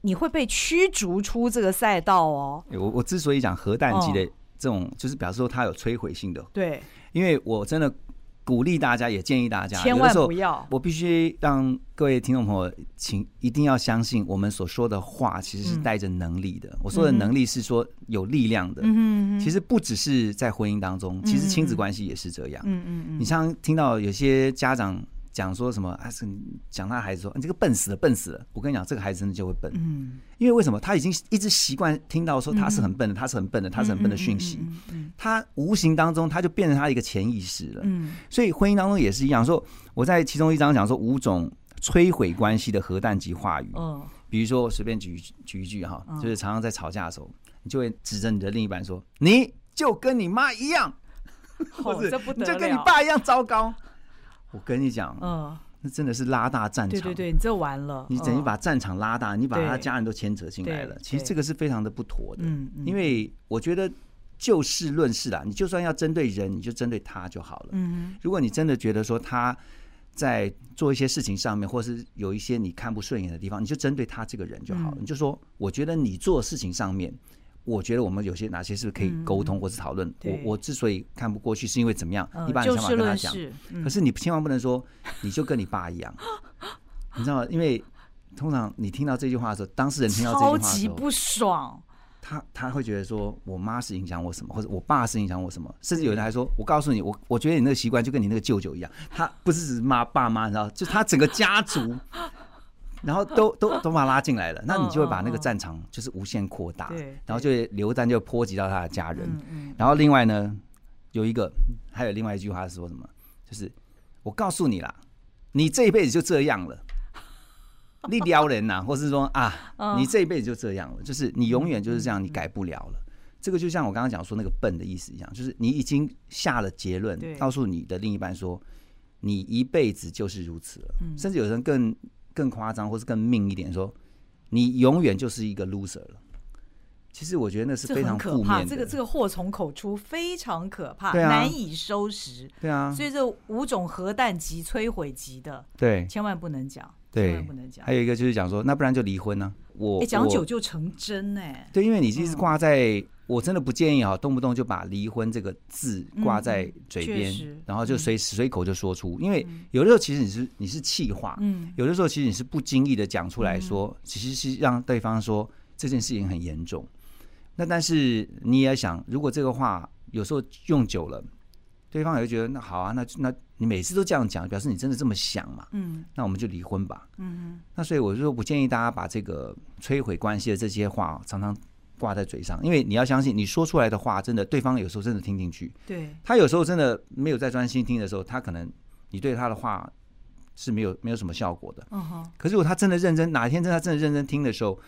你会被驱逐出这个赛道哦。我我之所以讲核弹级的这种，就是表示说它有摧毁性的。对，因为我真的。鼓励大家，也建议大家，千万不要。我必须让各位听众朋友，请一定要相信我们所说的话，其实是带着能力的。我说的能力是说有力量的。嗯，其实不只是在婚姻当中，其实亲子关系也是这样。嗯嗯嗯。你像听到有些家长。讲说什么？还是讲他孩子说你这个笨死了，笨死了！我跟你讲，这个孩子真的就会笨。嗯，因为为什么？他已经一直习惯听到说他是很笨的，他是很笨的，他是很笨的讯息。他无形当中他就变成他一个潜意识了。嗯，所以婚姻当中也是一样。说我在其中一章讲说五种摧毁关系的核弹级话语。嗯，比如说我随便举举一句哈，就是常常在吵架的时候，你就会指着你的另一半说：“你就跟你妈一样，或者你就跟你爸一样糟糕。”我跟你讲，嗯，那真的是拉大战场。对对对，你这完了，你等于把战场拉大，你把他家人都牵扯进来了。其实这个是非常的不妥的。嗯，因为我觉得就事论事啦，你就算要针对人，你就针对他就好了。嗯，如果你真的觉得说他在做一些事情上面，或是有一些你看不顺眼的地方，你就针对他这个人就好了。你就说，我觉得你做事情上面。我觉得我们有些哪些是可以沟通或是讨论。嗯、我我之所以看不过去，是因为怎么样？嗯、你把你想法跟他讲。嗯、可是你千万不能说，你就跟你爸一样，你知道吗？因为通常你听到这句话的时候，当事人听到这句话的时候，超级不爽。他他会觉得说，我妈是影响我什么，或者我爸是影响我什么，甚至有人还说，我告诉你，我我觉得你那个习惯就跟你那个舅舅一样，他不是只妈爸妈，你知道，就他整个家族，然后都 都都把他拉进来了，那你就会把那个战场就是无限扩大，然后就流弹就波及到他的家人，然后另外呢，有一个还有另外一句话是说什么，就是我告诉你啦，你这一辈子就这样了。你撩人呐，或是说啊，你这一辈子就这样了，就是你永远就是这样，你改不了了。这个就像我刚刚讲说那个笨的意思一样，就是你已经下了结论，告诉你的另一半说，你一辈子就是如此了。甚至有人更更夸张，或是更命一点说，你永远就是一个 loser 了。其实我觉得那是非常可怕，这个这个祸从口出，非常可怕，难以收拾。对啊，所以这五种核弹级摧毁级的，对，千万不能讲。对，不能讲。还有一个就是讲说，那不然就离婚呢？我讲久就成真哎。对，因为你一直挂在，我真的不建议啊，动不动就把离婚这个字挂在嘴边，然后就随随口就说出。因为有的时候其实你是你是气话，嗯，有的时候其实你是不经意的讲出来说，其实是让对方说这件事情很严重。那但是你也要想，如果这个话有时候用久了。对方也会觉得那好啊，那那你每次都这样讲，表示你真的这么想嘛？嗯，那我们就离婚吧。嗯哼，那所以我就说不建议大家把这个摧毁关系的这些话常常挂在嘴上，因为你要相信你说出来的话，真的对方有时候真的听进去。对，他有时候真的没有在专心听的时候，他可能你对他的话是没有没有什么效果的。嗯哼，可是如果他真的认真，哪一天真的他真的认真听的时候，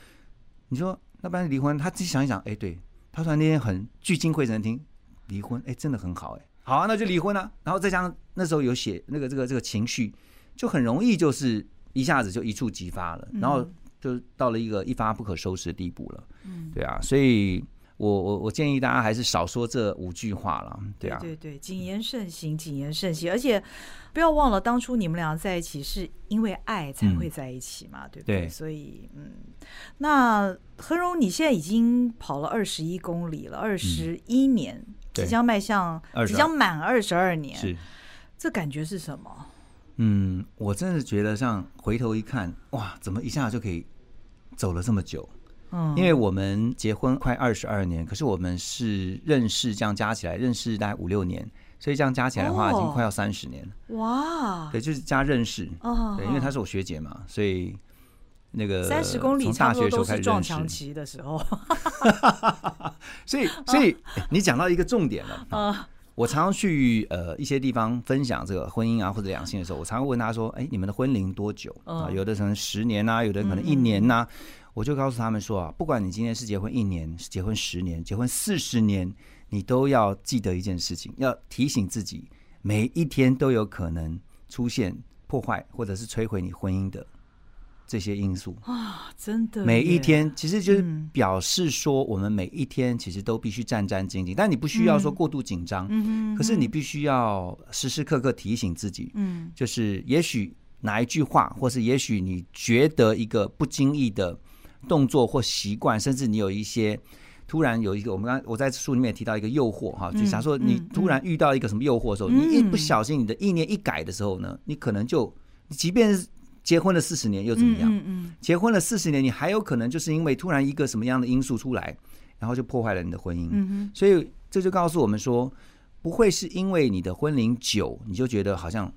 你说那不然离婚？他自己想一想，哎，对，他突然那天很聚精会神听离婚，哎，真的很好，哎。好啊，那就离婚了，然后再加上那时候有写那个这个这个情绪，就很容易就是一下子就一触即发了，然后就到了一个一发不可收拾的地步了。嗯，对啊，所以我我我建议大家还是少说这五句话了。对啊，对对，谨言慎行，谨言慎行，而且不要忘了当初你们俩在一起是因为爱才会在一起嘛，对不对？所以嗯，那何荣你现在已经跑了二十一公里了，二十一年。即将迈向，即将满二十二年，是这感觉是什么？嗯，我真的觉得像回头一看，哇，怎么一下就可以走了这么久？嗯，因为我们结婚快二十二年，可是我们是认识这样加起来认识大概五六年，所以这样加起来的话，已经快要三十年了。哇，对，就是加认识哦，对，因为她是我学姐嘛，所以。那个三十公里差不多都是撞墙期的时候，所以所以你讲到一个重点了啊！我常常去呃一些地方分享这个婚姻啊或者两性的时候，我常常问他说：“哎，你们的婚龄多久啊？有的可能十年呐，有的可能一年呐。”我就告诉他们说啊，不管你今天是结婚一年、是结婚十年、结婚四十年，你都要记得一件事情，要提醒自己，每一天都有可能出现破坏或者是摧毁你婚姻的。这些因素。啊，真的，每一天其实就是表示说，我们每一天其实都必须战战兢兢。但你不需要说过度紧张，嗯，可是你必须要时时刻刻提醒自己，嗯，就是也许哪一句话，或是也许你觉得一个不经意的动作或习惯，甚至你有一些突然有一个，我们刚我在书里面也提到一个诱惑哈，就想说你突然遇到一个什么诱惑的时候，你一不小心你的意念一改的时候呢，你可能就即便是。结婚了四十年又怎么样？嗯嗯，结婚了四十年，你还有可能就是因为突然一个什么样的因素出来，然后就破坏了你的婚姻。嗯哼，所以这就告诉我们说，不会是因为你的婚龄久，你就觉得好像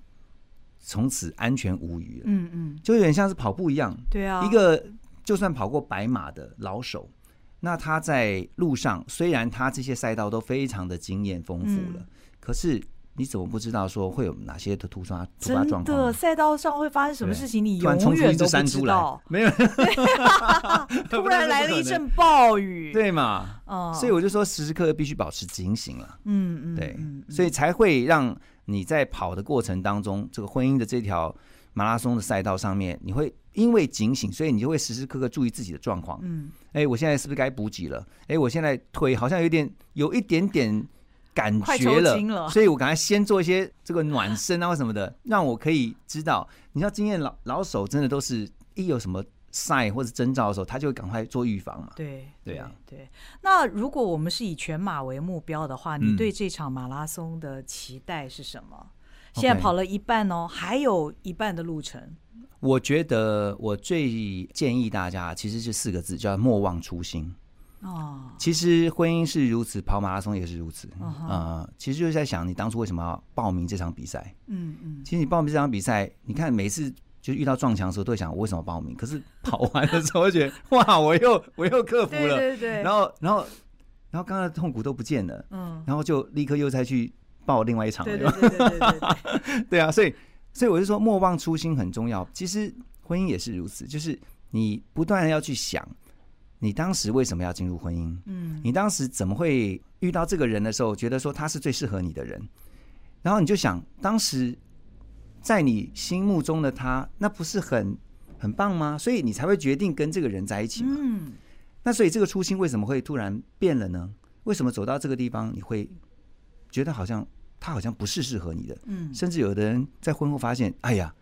从此安全无虞了。嗯嗯，就有点像是跑步一样。对啊，一个就算跑过白马的老手，那他在路上虽然他这些赛道都非常的经验丰富了，可是。你怎么不知道说会有哪些的突发突发状况？真的，赛道上会发生什么事情？你永远都不知道。没有，突然来了一阵暴雨，对嘛？哦，所以我就说时时刻刻必须保持警醒了。嗯嗯，对，所以才会让你在跑的过程当中，这个婚姻的这条马拉松的赛道上面，你会因为警醒，所以你就会时时刻刻注意自己的状况。嗯，哎，我现在是不是该补给了？哎，我现在腿好像有点有一点点。感觉了，了所以我赶快先做一些这个暖身啊什么的，让我可以知道。你知道，经验老老手真的都是一有什么 sign 或者征兆的时候，他就会赶快做预防嘛。对对啊，对。那如果我们是以全马为目标的话，你对这场马拉松的期待是什么？嗯、现在跑了一半哦，还有一半的路程。我觉得我最建议大家，其实是四个字，叫莫忘初心。哦，其实婚姻是如此，跑马拉松也是如此。啊、uh 其实就是在想，你当初为什么要报名这场比赛？嗯嗯。其实你报名这场比赛，你看每次就遇到撞墙的时候，都会想我为什么报名？可是跑完的时候，觉得 哇，我又我又克服了。对对对。然后然后然后刚刚的痛苦都不见了。嗯。然后就立刻又再去报另外一场。对对对对对对。对啊，所以所以我就说，莫忘初心很重要。其实婚姻也是如此，就是你不断的要去想。你当时为什么要进入婚姻？嗯，你当时怎么会遇到这个人的时候，觉得说他是最适合你的人？然后你就想，当时在你心目中的他，那不是很很棒吗？所以你才会决定跟这个人在一起嘛。嗯，那所以这个初心为什么会突然变了呢？为什么走到这个地方，你会觉得好像他好像不是适合你的？嗯，甚至有的人在婚后发现，哎呀。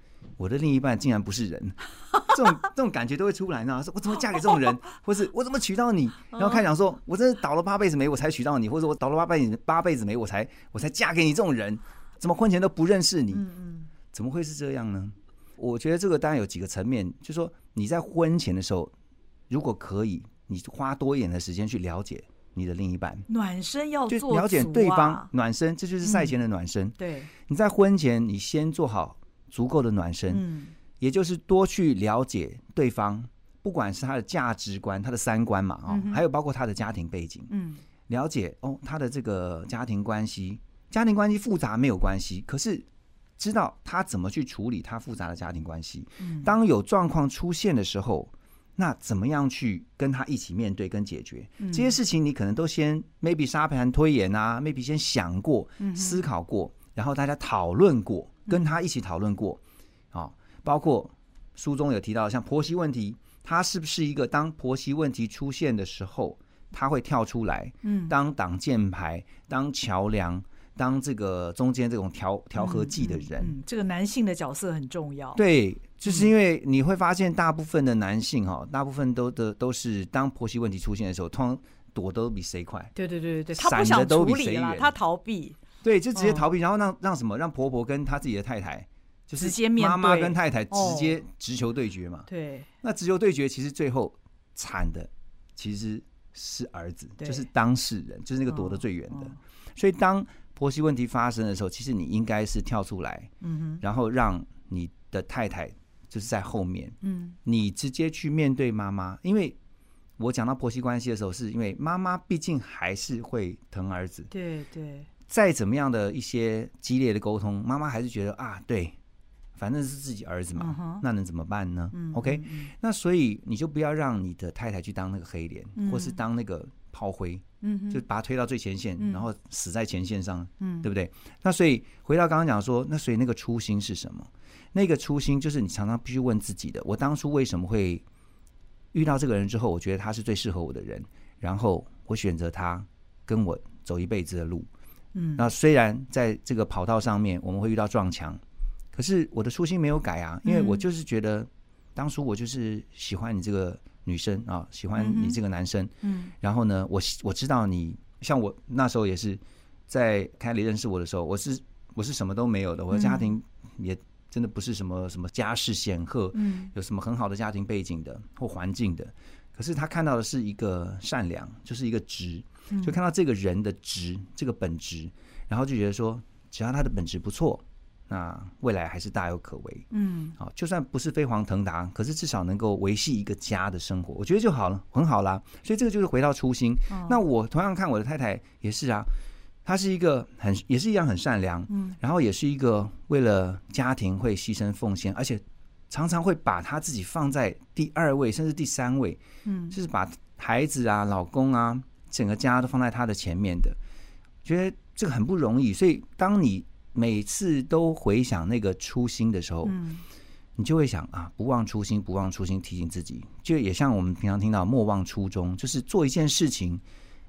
我的另一半竟然不是人，这种这种感觉都会出来呢。说我怎么嫁给这种人，或是我怎么娶到你？然后开始讲说，我真的倒了八辈子霉，我才娶到你，或者我倒了八辈子八辈子霉，我才我才嫁给你这种人，怎么婚前都不认识你？怎么会是这样呢？我觉得这个当然有几个层面，就是说你在婚前的时候，如果可以，你花多一点的时间去了解你的另一半，暖身要做啊，就了解对方，暖身，这就是赛前的暖身。对，你在婚前你先做好。足够的暖身，嗯，也就是多去了解对方，不管是他的价值观、他的三观嘛，啊，还有包括他的家庭背景，嗯，了解哦，他的这个家庭关系，家庭关系复杂没有关系，可是知道他怎么去处理他复杂的家庭关系。嗯，当有状况出现的时候，那怎么样去跟他一起面对跟解决这些事情？你可能都先 maybe 沙盘推演啊，maybe 先想过、思考过，然后大家讨论过。跟他一起讨论过，啊，包括书中有提到，像婆媳问题，他是不是一个当婆媳问题出现的时候，他会跳出来，嗯，当挡箭牌、当桥梁、当这个中间这种调调和剂的人，嗯，这个男性的角色很重要。对，就是因为你会发现，大部分的男性哈，大部分都的都是当婆媳问题出现的时候，通常躲都比谁快。对对对对对，他不想处理了，他逃避。对，就直接逃避，然后让让什么？让婆婆跟她自己的太太，就是妈妈跟太太直接直球对决嘛。对，那直球对决其实最后惨的其实是儿子，就是当事人，就是那个躲得最远的。所以当婆媳问题发生的时候，其实你应该是跳出来，嗯，然后让你的太太就是在后面，嗯，你直接去面对妈妈，因为我讲到婆媳关系的时候，是因为妈妈毕竟还是会疼儿子，对对。再怎么样的一些激烈的沟通，妈妈还是觉得啊，对，反正是自己儿子嘛，uh huh. 那能怎么办呢、嗯、？OK，、嗯、那所以你就不要让你的太太去当那个黑脸，嗯、或是当那个炮灰，嗯、就把他推到最前线，嗯、然后死在前线上，嗯、对不对？那所以回到刚刚讲说，那所以那个初心是什么？那个初心就是你常常必须问自己的：我当初为什么会遇到这个人之后，我觉得他是最适合我的人，然后我选择他跟我走一辈子的路。嗯，那虽然在这个跑道上面我们会遇到撞墙，可是我的初心没有改啊，因为我就是觉得当初我就是喜欢你这个女生啊，喜欢你这个男生，嗯，然后呢，我我知道你像我那时候也是在凯里认识我的时候，我是我是什么都没有的，我的家庭也真的不是什么什么家世显赫，嗯，有什么很好的家庭背景的或环境的，可是他看到的是一个善良，就是一个直。就看到这个人的值，这个本质，然后就觉得说，只要他的本质不错，那未来还是大有可为。嗯，好，就算不是飞黄腾达，可是至少能够维系一个家的生活，我觉得就好了，很好啦。所以这个就是回到初心。哦、那我同样看我的太太也是啊，她是一个很也是一样很善良，嗯，然后也是一个为了家庭会牺牲奉献，而且常常会把她自己放在第二位甚至第三位，嗯，就是把孩子啊、老公啊。整个家都放在他的前面的，觉得这个很不容易。所以，当你每次都回想那个初心的时候，嗯，你就会想啊，不忘初心，不忘初心，提醒自己。就也像我们平常听到“莫忘初衷”，就是做一件事情，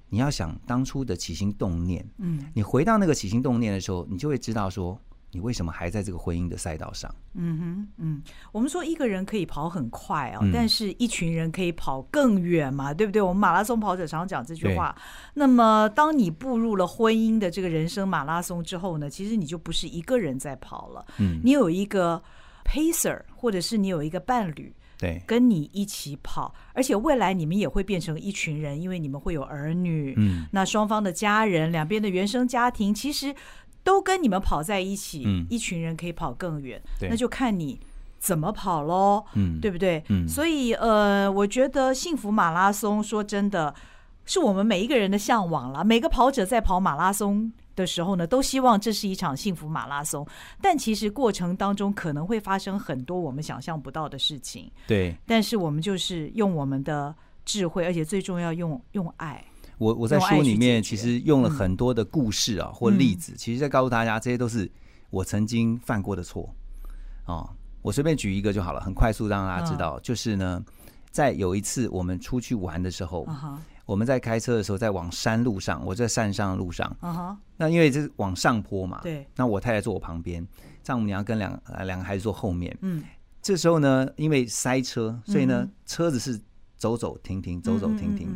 你要想当初的起心动念。嗯，你回到那个起心动念的时候，你就会知道说，你为什么还在这个婚姻的赛道上？嗯哼，嗯，我们说一个人可以跑很快啊、哦，嗯、但是一群人可以跑更远嘛，对不对？我们马拉松跑者常常讲这句话。那么，当你步入了婚姻的这个人生马拉松之后呢，其实你就不是一个人在跑了，嗯，你有一个 pacer，或者是你有一个伴侣，对，跟你一起跑，而且未来你们也会变成一群人，因为你们会有儿女，嗯，那双方的家人，两边的原生家庭，其实。都跟你们跑在一起，嗯、一群人可以跑更远，对那就看你怎么跑喽，嗯、对不对？嗯、所以呃，我觉得幸福马拉松，说真的，是我们每一个人的向往了。每个跑者在跑马拉松的时候呢，都希望这是一场幸福马拉松，但其实过程当中可能会发生很多我们想象不到的事情。对，但是我们就是用我们的智慧，而且最重要用用爱。我我在书里面其实用了很多的故事啊，或例子，其实在告诉大家，这些都是我曾经犯过的错啊。我随便举一个就好了，很快速让大家知道，就是呢，在有一次我们出去玩的时候，我们在开车的时候，在往山路上，我在山上的路上，那因为这是往上坡嘛，对，那我太太坐我旁边，丈母娘跟两两个孩子坐后面，嗯，这时候呢，因为塞车，所以呢，车子是走走停停，走走停停，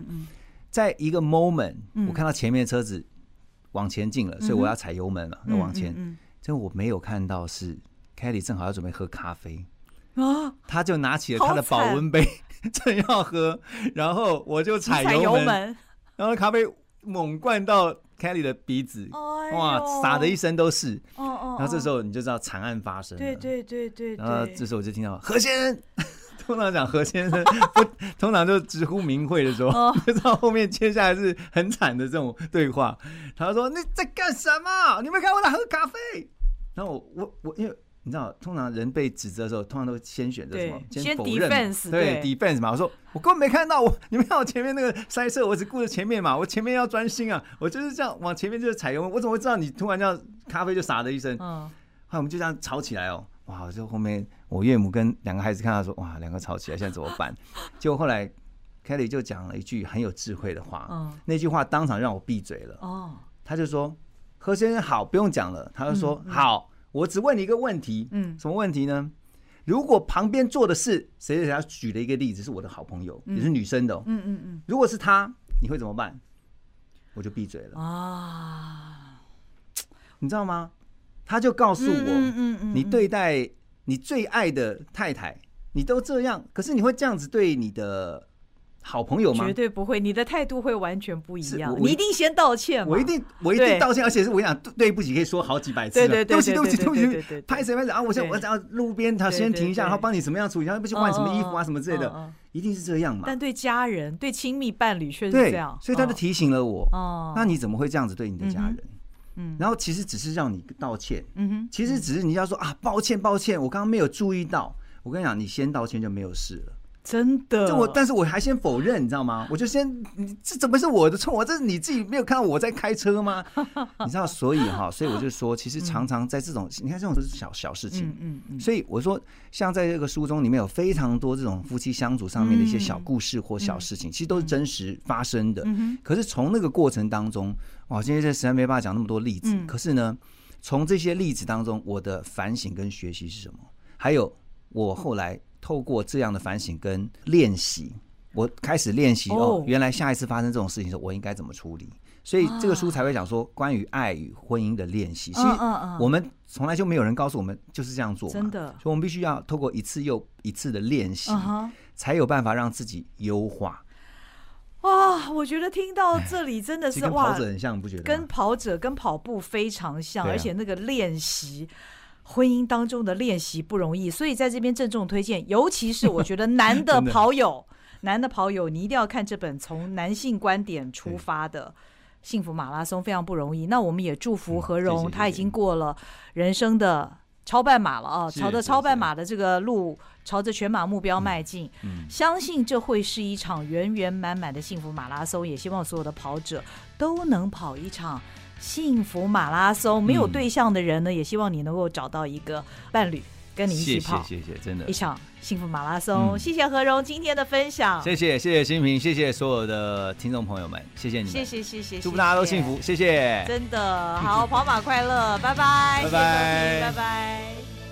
在一个 moment，我看到前面的车子往前进了，所以我要踩油门了，要往前。结果我没有看到是 Kelly 正好要准备喝咖啡。啊，他就拿起了他的保温杯，正要喝，然后我就踩油门，然后咖啡猛灌到 Kelly 的鼻子，哇，洒的一身都是。哦哦然后这时候你就知道惨案发生了，对对对对。然后这时候我就听到何先生。通常讲何先生不，通常就直呼名讳的时候，不知道后面接下来是很惨的这种对话。他说：“你在干什么？你没看我在喝咖啡？”然后我我我，因为你知道，通常人被指责的时候，通常都先选择什么？先否认，对，defense 嘛。我说我根本没看到我，你们看我前面那个塞车，我只顾着前面嘛，我前面要专心啊，我就是这样往前面就是踩油门，我怎么会知道你突然这样咖啡就洒的一声？嗯，后来我们就这样吵起来哦。哇！就后面我岳母跟两个孩子看到说，哇，两个吵起来，现在怎么办？结果后来 Kelly 就讲了一句很有智慧的话，嗯，那句话当场让我闭嘴了。哦，他就说：“何先生好，不用讲了。”他就说：“好，我只问你一个问题，嗯，什么问题呢？如果旁边坐的是谁谁谁？他举了一个例子，是我的好朋友，也是女生的，嗯嗯嗯。如果是他，你会怎么办？我就闭嘴了啊，你知道吗？”他就告诉我，你对待你最爱的太太，你都这样，可是你会这样子对你的好朋友吗？绝对不会，你的态度会完全不一样。你一定先道歉，我一定，我一定道歉，而且是我想对不起，可以说好几百次。对对对，对不起，对不起，对不起，拍谁拍谁啊！我想我只要路边，他先停一下，然后帮你什么样处理，然后不去换什么衣服啊什么之类的，一定是这样嘛。但对家人、对亲密伴侣却是这样，所以他就提醒了我。哦，那你怎么会这样子对你的家人？嗯，然后其实只是让你道歉，嗯哼，其实只是你要说啊，抱歉抱歉，我刚刚没有注意到。我跟你讲，你先道歉就没有事了，真的。就我，但是我还先否认，你知道吗？我就先，你这怎么是我的错？这是你自己没有看到我在开车吗？你知道，所以哈，所以我就说，其实常常在这种，你看这种都是小小事情，嗯嗯。所以我说，像在这个书中里面有非常多这种夫妻相处上面的一些小故事或小事情，其实都是真实发生的。可是从那个过程当中。哇，今天这实在没办法讲那么多例子。嗯、可是呢，从这些例子当中，我的反省跟学习是什么？还有，我后来透过这样的反省跟练习，我开始练习哦，原来下一次发生这种事情的时候，我应该怎么处理？所以这个书才会讲说关于爱与婚姻的练习。其实我们从来就没有人告诉我们就是这样做，真的。所以我们必须要透过一次又一次的练习，才有办法让自己优化。哇，我觉得听到这里真的是哇，跟跑者很像，不觉得？跟跑者跟跑步非常像，而且那个练习，婚姻当中的练习不容易，所以在这边郑重推荐，尤其是我觉得 男的跑友，男的跑友，你一定要看这本从男性观点出发的幸福马拉松，非常不容易。那我们也祝福何荣，他已经过了人生的。超半马了啊！朝着超半马的这个路，朝着全马目标迈进。嗯，相信这会是一场圆圆满满的幸福马拉松。也希望所有的跑者都能跑一场幸福马拉松。没有对象的人呢，也希望你能够找到一个伴侣，跟你一起跑，谢谢谢谢，真的，一场幸福马拉松。嗯、谢谢何荣今天的分享，谢谢谢谢新平，谢谢所有的听众朋友们，谢谢你们，谢谢谢谢，祝福大家都幸福，谢谢，真的好，跑马快乐，拜拜，拜拜，拜拜。